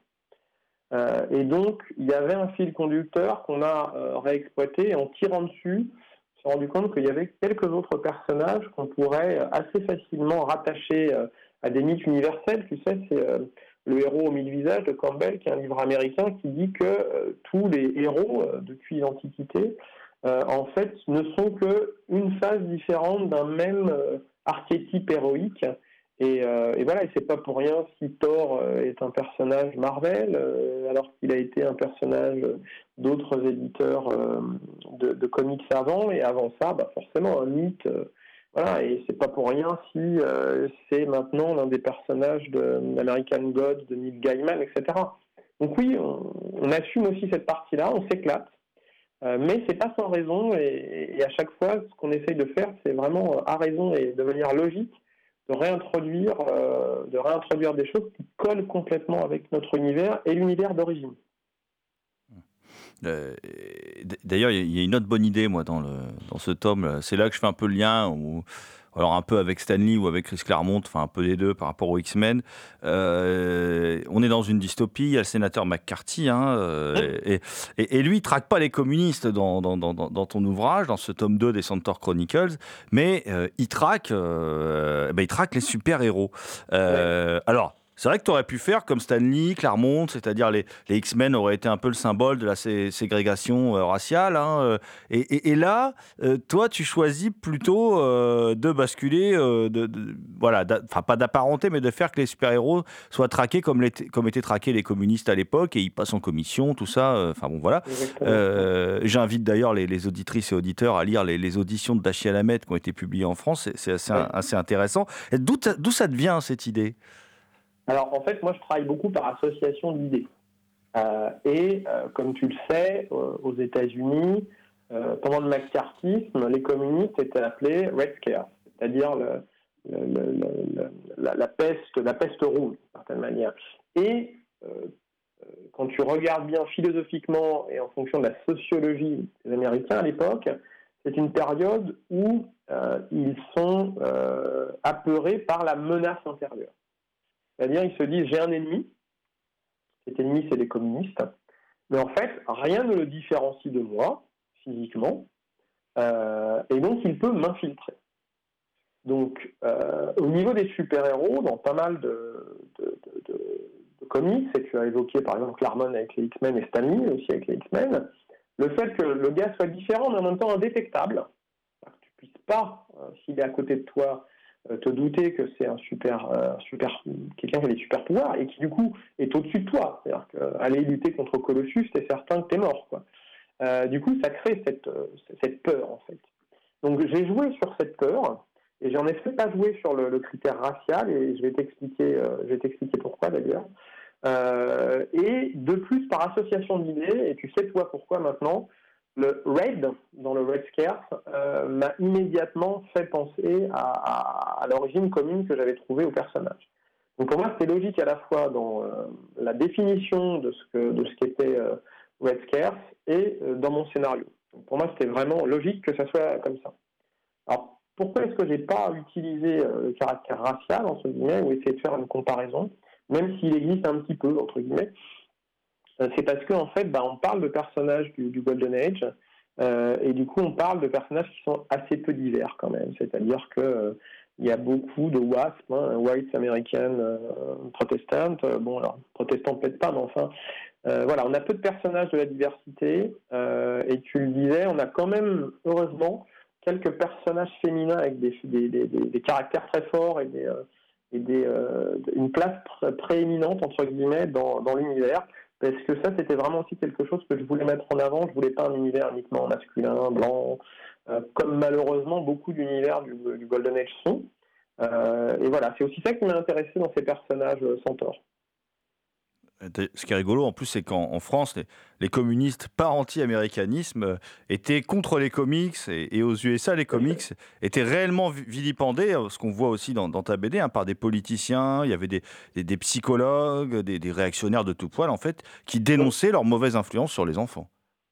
Euh, et donc, il y avait un fil conducteur qu'on a euh, réexploité en tirant dessus, on s'est rendu compte qu'il y avait quelques autres personnages qu'on pourrait euh, assez facilement rattacher à des mythes universels. Tu sais, c'est le héros aux mille visages de Campbell, qui est un livre américain qui dit que tous les héros depuis l'Antiquité, en fait, ne sont que une phase différente d'un même archétype héroïque. Et, euh, et voilà, et c'est pas pour rien si Thor euh, est un personnage Marvel, euh, alors qu'il a été un personnage d'autres éditeurs euh, de, comics avant, et avant ça, bah forcément un mythe. voilà, et c'est pas pour rien si c'est maintenant l'un des personnages de American Gods de Neil Gaiman, etc. Donc oui, on, on assume aussi cette partie-là, on s'éclate, euh, mais c'est pas sans raison, et, à chaque fois, ce qu'on essaye de faire, c'est vraiment euh, à raison et de manière logique de réintroduire, euh, de réintroduire des choses qui collent complètement avec notre univers et l'univers d'origine. Euh, D'ailleurs, il y a- une autre bonne idée, moi, dans, le, dans ce tome. C'est là que je fais un peu le lien, alors un peu avec Stanley ou avec Chris Claremont, enfin un peu des deux par rapport aux X-Men. Euh, on est dans une dystopie, il y a le sénateur McCarthy, hein, euh, et, et- et lui, il traque pas les communistes dans, dans, dans- dans- dans ton ouvrage, dans ce tome 2 des Centaur Chronicles, mais euh, il, traque, euh, ben, il traque les super-héros. Alors, c'est vrai que tu aurais pu faire comme Stanley, Claremont, c'est-à-dire les, les X-Men auraient été un peu le symbole de la sé- ségrégation euh, raciale. hein, euh, et, et- et là, euh, toi, tu choisis plutôt euh, de basculer, de, de- voilà, enfin pas d'apparenter, mais de faire que les super-héros soient traqués comme, étaient traqués les communistes à l'époque, et ils passent en commission, tout ça. Enfin bon, voilà. J'invite d'ailleurs les, les auditrices et auditeurs à lire les, les auditions de Dachi Alamed qui ont été publiées en France. C'est- assez, Ouais. assez intéressant. D'où ça te vient cette idée? Alors en fait, moi je travaille beaucoup par association d'idées. Euh, et euh, comme tu le sais, euh, aux États-Unis, pendant le McCarthyisme, les communistes étaient appelés Red Scare, c'est-à-dire la, peste, la peste rouge, d'une certaine manière. Et quand tu regardes bien philosophiquement et en fonction de la sociologie des Américains à l'époque, c'est une période où ils sont apeurés par la menace intérieure. C'est-à-dire, ils se disent, j'ai un ennemi, cet ennemi, c'est les communistes, mais en fait, rien ne le différencie de moi, physiquement, euh, et donc il peut m'infiltrer. Donc, euh, au niveau des super-héros, dans pas mal de, de- de- de- comics, et tu as évoqué par exemple Claremont avec les X-Men et Stanley aussi avec les X-Men, le fait que le gars soit différent, mais en même temps indétectable, que tu puisses pas, euh, s'il est à côté de toi, te douter que c'est un super, euh, super quelqu'un qui a des super pouvoirs et qui du coup est au-dessus de toi. C'est-à-dire qu'aller lutter contre Colossus, t'es certain que t'es mort. Euh, du coup, ça crée cette, euh, cette peur en fait. Donc j'ai joué sur cette peur et j'en ai fait pas jouer sur le, critère racial et je vais t'expliquer, euh, je vais t'expliquer pourquoi d'ailleurs. Euh, et de plus par association d'idées, et tu sais toi pourquoi maintenant, le Red, dans le Red Scare, euh, m'a immédiatement fait penser à, l'origine commune que j'avais trouvée au personnage. Donc pour moi, c'était logique à la fois dans euh, la définition de ce que de qu'était euh, Red Scare et euh, dans mon scénario. Pour moi, c'était vraiment logique que ça soit comme ça. Alors pourquoi est-ce que j'ai pas utilisé le caractère racial entre guillemets ou essayé de faire une comparaison, même s'il existe un petit peu entre guillemets? C'est parce qu'en en fait, bah, on parle de personnages du, Golden Age, euh, et du coup, on parle de personnages qui sont assez peu divers quand même. C'est-à-dire que euh, il y a beaucoup de WASP, hein, White American euh, Protestant. Euh, bon, alors, protestant peut-être pas, mais enfin, euh, voilà, on a peu de personnages de la diversité. euh, et tu le disais, on a quand même, heureusement, quelques personnages féminins avec des, caractères très forts et, euh, euh, une place pr- prééminente, entre guillemets, dans l'univers. Parce que ça, c'était vraiment aussi quelque chose que je voulais mettre en avant? Je voulais pas un univers uniquement masculin, blanc, euh, comme malheureusement beaucoup d'univers du, Golden Age sont. Euh, et voilà, c'est aussi ça qui m'a intéressé dans ces personnages euh, centaures. Ce qui est rigolo, en plus, c'est qu'en en France, les, communistes par anti-américanisme euh, étaient contre les comics et, aux USA, les comics étaient réellement vi- vilipendés, euh, ce qu'on voit aussi dans, ta BD, hein, par des politiciens, il y avait des, psychologues, des, réactionnaires de tout poil, en fait, qui dénonçaient leur mauvaise influence sur les enfants.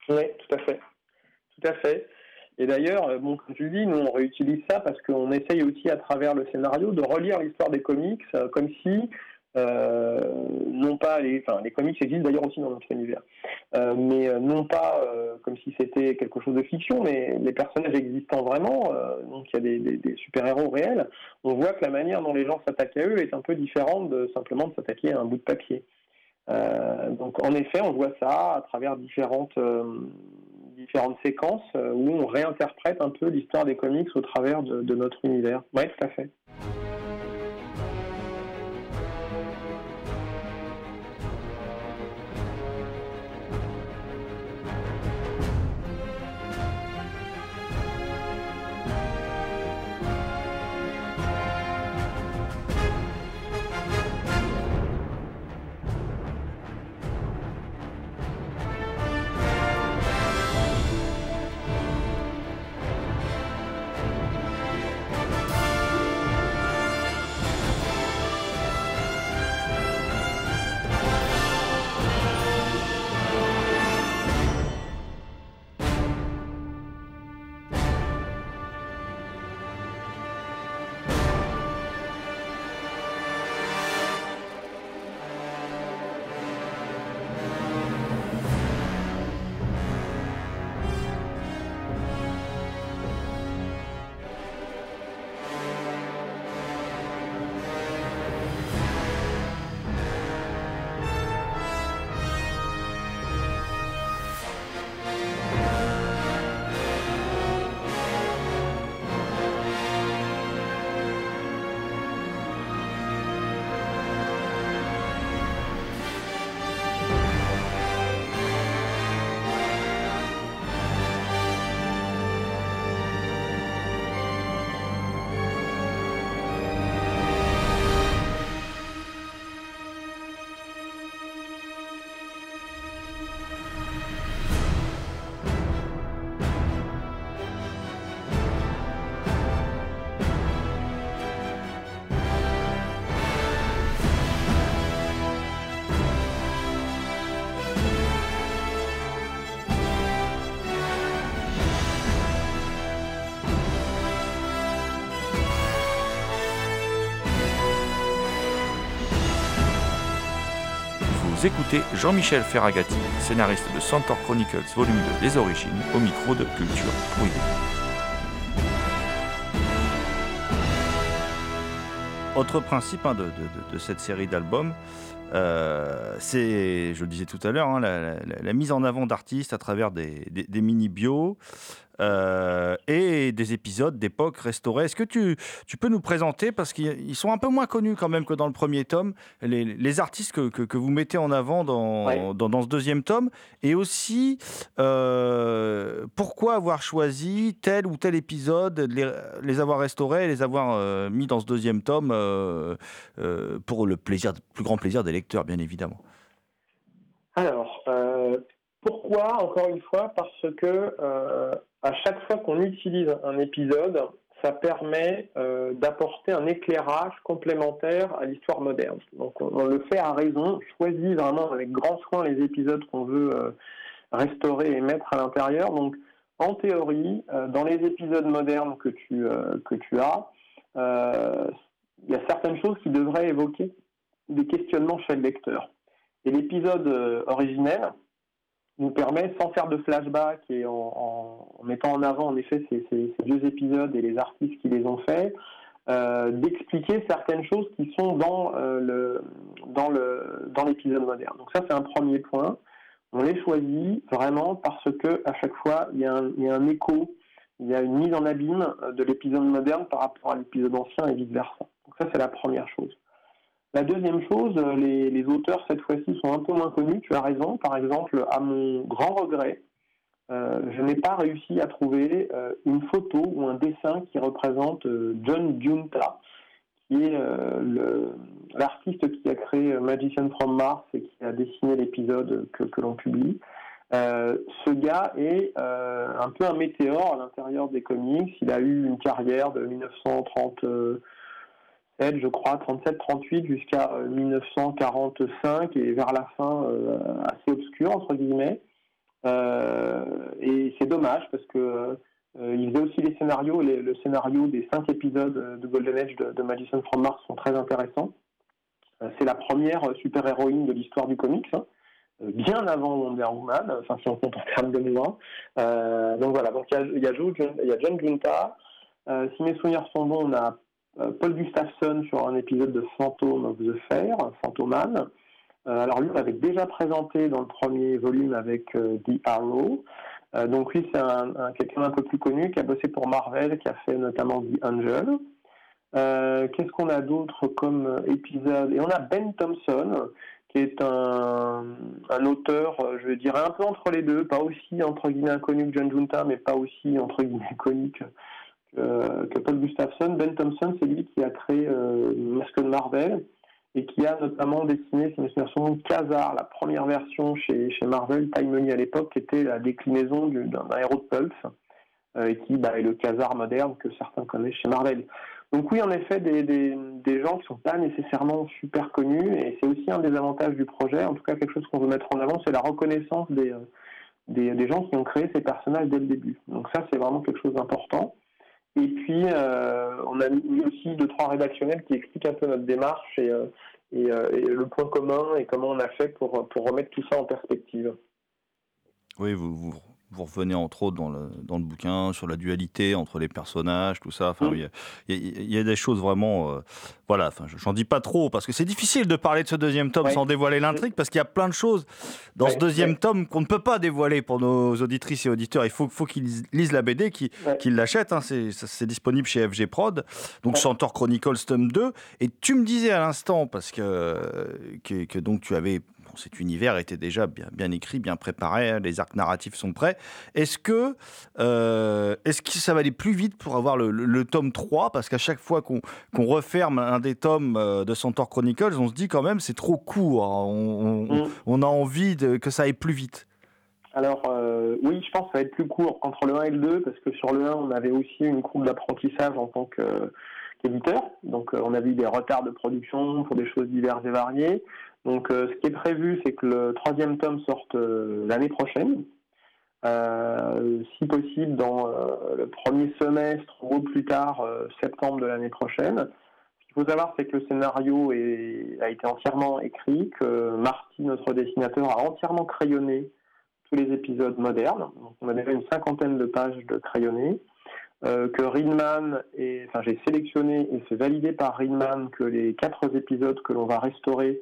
Oui, tout à fait. Tout à fait. Et d'ailleurs, euh, bon, comme tu dis, nous, on réutilise ça parce qu'on essaye aussi, à travers le scénario, de relire l'histoire des comics comme si, euh, non pas, les, enfin, les comics existent d'ailleurs aussi dans notre univers, euh, mais euh, non pas comme si c'était quelque chose de fiction, mais les personnages existant vraiment, donc il y a des, des super-héros réels, on voit que la manière dont les gens s'attaquent à eux est un peu différente de simplement s'attaquer à un bout de papier. Donc en effet, on voit ça à travers différentes, différentes séquences où on réinterprète un peu l'histoire des comics au travers de, de notre univers. Oui, tout à fait. Écoutez Jean-Michel Ferragati, scénariste de Centaur Chronicles Volume 2 Les Origines, au micro de Culture idées. Autre principe hein, de, cette série d'albums, euh, c'est, je le disais tout à l'heure, hein, la, mise en avant d'artistes à travers des mini-bios euh, et des épisodes d'époque restaurés. Est-ce que tu, tu peux nous présenter, parce qu'ils ils sont un peu moins connus quand même que dans le premier tome, les, les artistes que, que- que vous mettez en avant dans, Ouais. dans, dans ce deuxième tome, et aussi euh, pourquoi avoir choisi tel ou tel épisode, de les, les avoir restaurés, les avoir euh, mis dans ce deuxième tome pour le plaisir, plus grand plaisir des lecteurs, bien évidemment. Alors, euh, pourquoi Encore une fois, parce que euh, à chaque fois qu'on utilise un épisode, ça permet euh, d'apporter un éclairage complémentaire à l'histoire moderne. Donc, on, le fait à raison, on choisit vraiment avec grand soin les épisodes qu'on veut euh, restaurer et mettre à l'intérieur. Donc, en théorie, euh, dans les épisodes modernes que tu, euh, que tu as, euh, il y a certaines choses qui devraient évoquer des questionnements chez le lecteur. Et l'épisode euh, originel nous permet, sans faire de flashback et en, mettant en avant en effet ces, ces- deux épisodes et les artistes qui les ont faits, euh, d'expliquer certaines choses qui sont dans euh, le dans le dans l'épisode moderne. Donc ça c'est un premier point. On les choisit vraiment parce que à chaque fois il y a un, il y a un écho, il y a une mise en abîme de l'épisode moderne par rapport à l'épisode ancien et vice versa. Donc ça c'est la première chose. La deuxième chose, euh, les, auteurs cette fois-ci sont un peu moins connus, tu as raison. Par exemple, à mon grand regret, euh, je n'ai pas réussi à trouver euh, une photo ou un dessin qui représente John Giunta, qui est l'artiste qui a créé Magician from Mars et qui a dessiné l'épisode que, que l'on publie. Ce gars est un peu un météore à l'intérieur des comics. Il a eu une carrière de 1937, je crois, 37-38 jusqu'à euh, 1945 et vers la fin euh, assez obscur entre guillemets. Euh, et c'est dommage parce que euh, il faisait aussi les scénarios. Le scénario des cinq épisodes euh, de Golden Age de, de from Mars sont très intéressants. Euh, c'est la première euh, super-héroïne de l'histoire du comics, hein, euh, bien avant Wonder Woman, enfin si on compte en termes de mois. Euh, donc voilà, donc il y a, y John Junta. Euh, si mes souvenirs sont bons, on a euh, Paul Gustafsson sur un épisode de Phantom of the Fair, Phantoman. Euh, alors lui, on l'avait déjà présenté dans le premier volume avec euh, The Arrow. Euh, donc lui, c'est un, un- quelqu'un d'un peu plus connu qui a bossé pour Marvel, qui a fait notamment The Angel. Euh, Qu'est-ce qu'on a d'autre comme euh, épisode? Et on a Ben Thompson, qui est un, un auteur, euh, je dirais un peu entre les deux, pas aussi entre guillemets inconnu que John Junta, mais pas aussi entre guillemets connu que, que, que Paul Gustafsson. Ben Thompson, c'est lui qui a créé euh, Masque de Marvel et qui a notamment dessiné, c'est une version Khazar, la première version chez, chez Marvel, Timely à l'époque, qui était la déclinaison du- d'un héros de Pulse, euh, et qui bah, est le Khazar moderne que certains connaissent chez Marvel. Donc oui, en effet, des, des, gens qui sont pas nécessairement super connus, et c'est aussi un des avantages du projet, en tout cas quelque chose qu'on veut mettre en avant, c'est la reconnaissance des, euh, des, des gens qui ont créé ces personnages dès le début. Donc ça, c'est vraiment quelque chose d'important. Et puis, euh, on a mis aussi deux, trois rédactionnels qui expliquent un peu notre démarche et, euh, euh, le point commun et comment on a fait pour, remettre tout ça en perspective. Oui, vous, vous revenez entre autres dans le, dans le bouquin sur la dualité entre les personnages, tout ça. Enfin, Mm. il y a- y, y des choses vraiment. euh, voilà, enfin, je- j'en dis pas trop parce que c'est difficile de parler de ce deuxième tome Ouais. sans dévoiler l'intrigue parce qu'il y a plein de choses dans ce deuxième ouais. tome qu'on ne peut pas dévoiler pour nos auditrices et auditeurs. Il faut, faut qu'ils lisent- la BD, qu'ils qu'ils l'achètent. hein. C'est disponible chez FG Prod. Donc. Centaur Chronicles tome 2. Et tu me disais à l'instant, parce que, que, que donc tu avais. Bon, cet univers était déjà bien, bien écrit, bien préparé, hein, les arcs narratifs sont prêts. Est-ce que, euh, est-ce que ça va aller plus vite pour avoir le, le- le tome 3 Parce qu'à chaque fois qu'on referme un des tomes euh, de Centaur Chronicles, on se dit quand même c'est trop court. hein. On, on- Mm. on a envie de, que ça aille plus vite. Alors euh, oui, je pense que ça va être plus court entre le 1 et le 2, parce que sur le 1, on avait aussi une courbe d'apprentissage en tant que- qu'éditeur. Donc euh, on avait eu des retards de production pour des choses diverses et variées. Donc euh, ce qui est prévu, c'est que le troisième tome sorte euh, l'année prochaine. Euh, si possible dans le premier semestre ou plus tard septembre de l'année prochaine. Ce qu'il faut savoir, c'est que le scénario a été entièrement écrit, que Marty, notre dessinateur, a entièrement crayonné tous les épisodes modernes. Donc, on a déjà une cinquantaine de pages de crayonnés. Que Rinman, enfin j'ai sélectionné et c'est validé par Rinman que les quatre épisodes que l'on va restaurer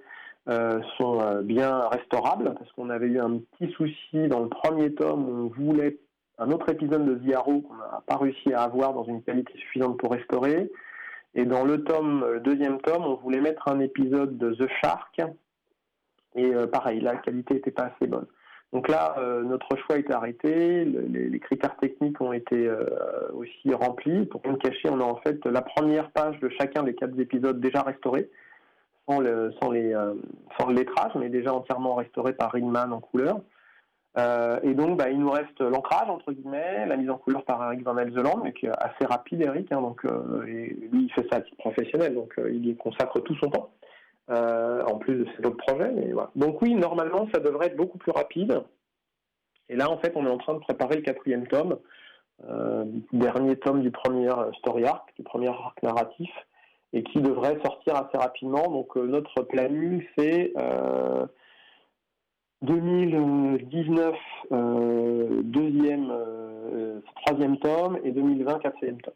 euh, sont euh, bien restaurables parce qu'on avait eu un petit souci dans le premier tome on voulait un autre épisode de Arrow qu'on n'a pas réussi à avoir dans une qualité suffisante pour restaurer. Et dans le tome, le deuxième tome, on voulait mettre un épisode de The Shark et euh, pareil, la qualité n'était pas assez bonne. Donc là, euh, notre choix été arrêté, le- les, critères techniques ont été euh, aussi remplis. Pour rien cacher, on a en fait la première page de chacun des quatre épisodes déjà restaurée, sans le, sans les, euh, sans le lettrage, mais déjà entièrement restauré par Rinman en couleur. Euh, et donc, bah, il nous reste l'ancrage, entre guillemets, la mise en couleur par Eric Van Elzeland, mais qui est assez rapide, Eric. hein, donc, euh, et lui, il fait ça à titre professionnel, donc il y consacre tout son temps, en plus de ses autres projets. Donc oui, normalement, ça devrait être beaucoup plus rapide. Et là, en fait, on est en train de préparer le quatrième tome, dernier tome du premier story arc, du premier arc narratif, et qui devrait sortir assez rapidement. Donc euh, notre planning, c'est euh, 2019, euh, deuxième, euh, troisième tome, et 2020, quatrième tome.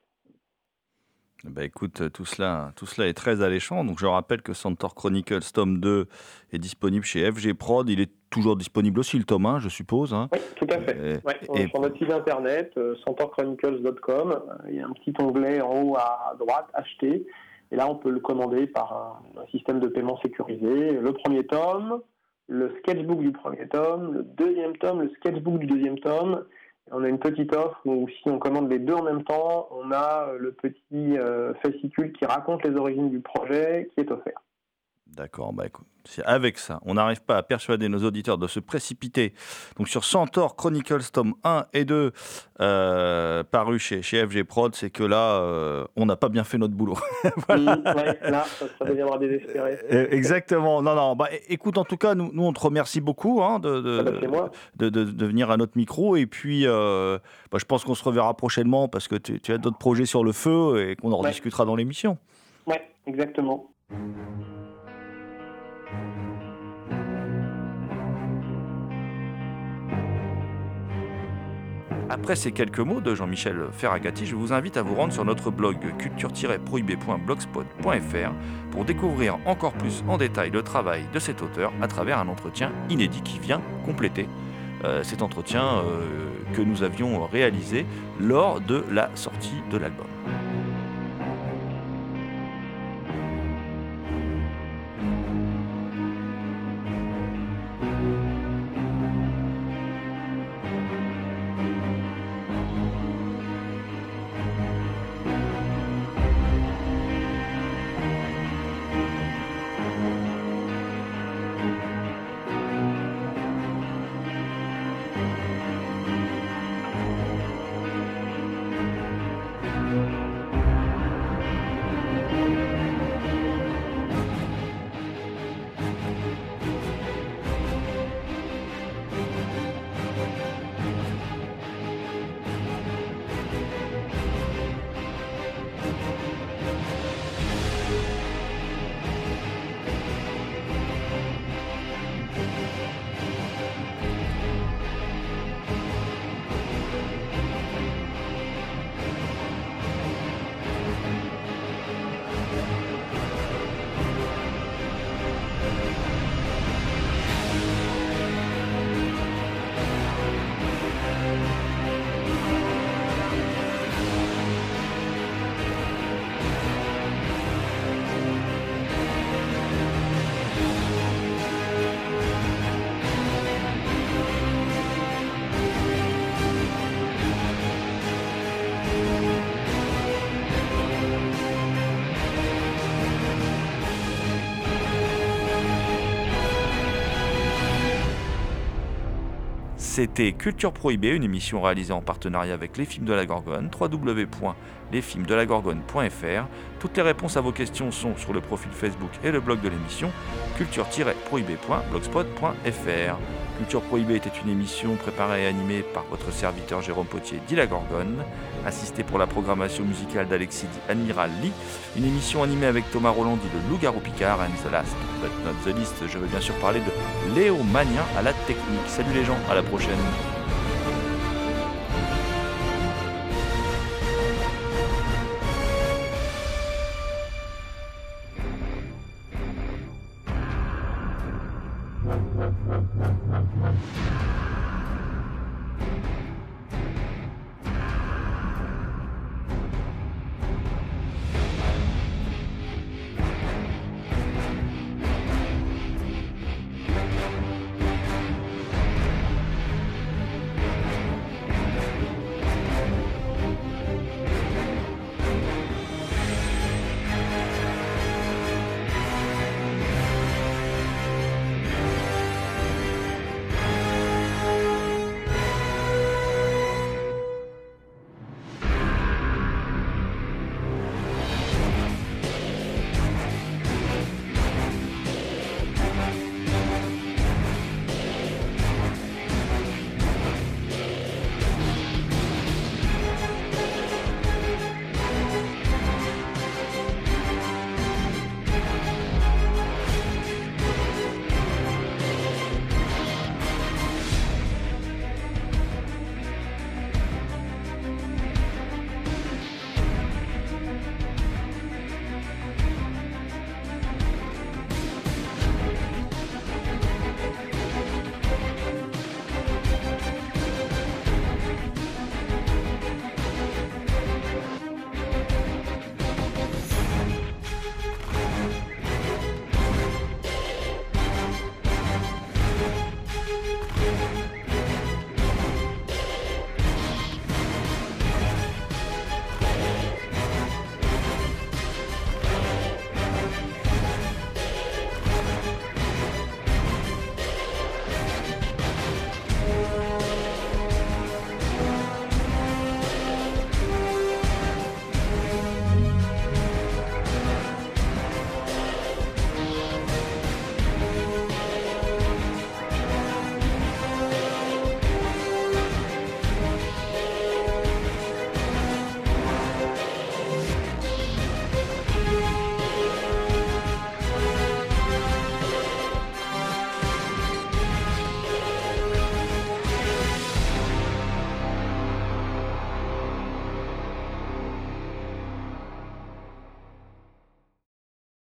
Bah écoute, tout cela, tout cela est très alléchant. Donc je rappelle que Centaur Chronicles tome 2 est disponible chez FG Prod. Il est toujours disponible aussi le tome 1, je suppose. hein. Oui, tout à fait. Et- Ouais, on- et- Sur notre site internet, centaurchronicles.com, il y a un petit onglet en haut à droite, acheter. Et là, on peut le commander par un, système de paiement sécurisé. Le premier tome, le sketchbook du premier tome, le deuxième tome, le sketchbook du deuxième tome. On a une petite offre où si on commande les deux en même temps, on a le petit euh, fascicule qui raconte les origines du projet qui est offert. D'accord, bah écoute, si avec ça, on n'arrive pas à persuader nos auditeurs de se précipiter donc sur Centaur Chronicles tome 1 et 2 euh, paru chez, chez FG Prod, c'est que là, euh, on n'a pas bien fait notre boulot. (laughs) Mm, ouais, là, ça, ça deviendra désespéré. Euh, Exactement. Non, non. Bah, écoute, en tout cas, nous, nous on te remercie beaucoup hein, de, de, Ah bah, de, de- venir à notre micro. Et puis, euh, bah, je pense qu'on se reverra prochainement parce que tu, tu as d'autres projets sur le feu et qu'on en Ouais. rediscutera dans l'émission. Ouais, exactement. Après ces quelques mots de Jean-Michel Ferragati, je vous invite à vous rendre sur notre blog culture-prohibé.blogspot.fr pour découvrir encore plus en détail le travail de cet auteur à travers un entretien inédit qui vient compléter euh, cet entretien euh, que nous avions réalisé lors de la sortie de l'album. C'était Culture Prohibée, une émission réalisée en partenariat avec Les Films de la Gorgone, www.lesfilmsdelagorgone.fr. Toutes les réponses à vos questions sont sur le profil Facebook et le blog de l'émission culture-prohibé.blogspot.fr. Culture Prohibée était une émission préparée et animée par votre serviteur Jérôme Potier dit la Gorgone, assisté pour la programmation musicale d'Alexis dit Admiral Lee, une émission animée avec Thomas Roland dit le Loup-garou Picard and the last but not the least, je veux bien sûr parler de Léo Mania à la technique. Salut les gens, à la prochaine.